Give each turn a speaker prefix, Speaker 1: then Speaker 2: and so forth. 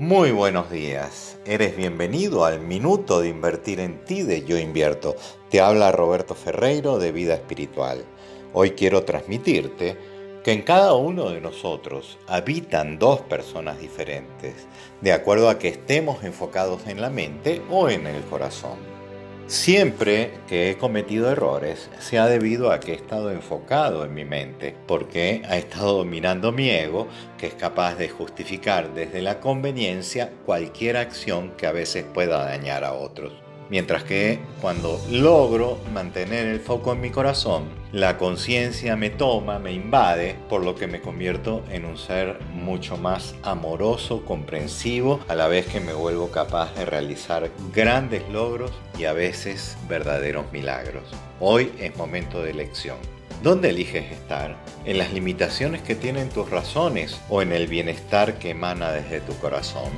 Speaker 1: Muy buenos días. Eres bienvenido al Minuto de Invertir en Ti de Yo Invierto. Te habla Roberto Ferreiro de Vida Espiritual. Hoy quiero transmitirte que en cada uno de nosotros habitan dos personas diferentes, de acuerdo a que estemos enfocados en la mente o en el corazón. Siempre que he cometido errores se ha debido a que he estado enfocado en mi mente, porque ha estado dominando mi ego, que es capaz de justificar desde la conveniencia cualquier acción que a veces pueda dañar a otros. Mientras que cuando logro mantener el foco en mi corazón, la conciencia me toma, me invade, por lo que me convierto en un ser mucho más amoroso, comprensivo, a la vez que me vuelvo capaz de realizar grandes logros y a veces verdaderos milagros. Hoy es momento de elección. ¿Dónde eliges estar? ¿En las limitaciones que tienen tus razones o en el bienestar que emana desde tu corazón?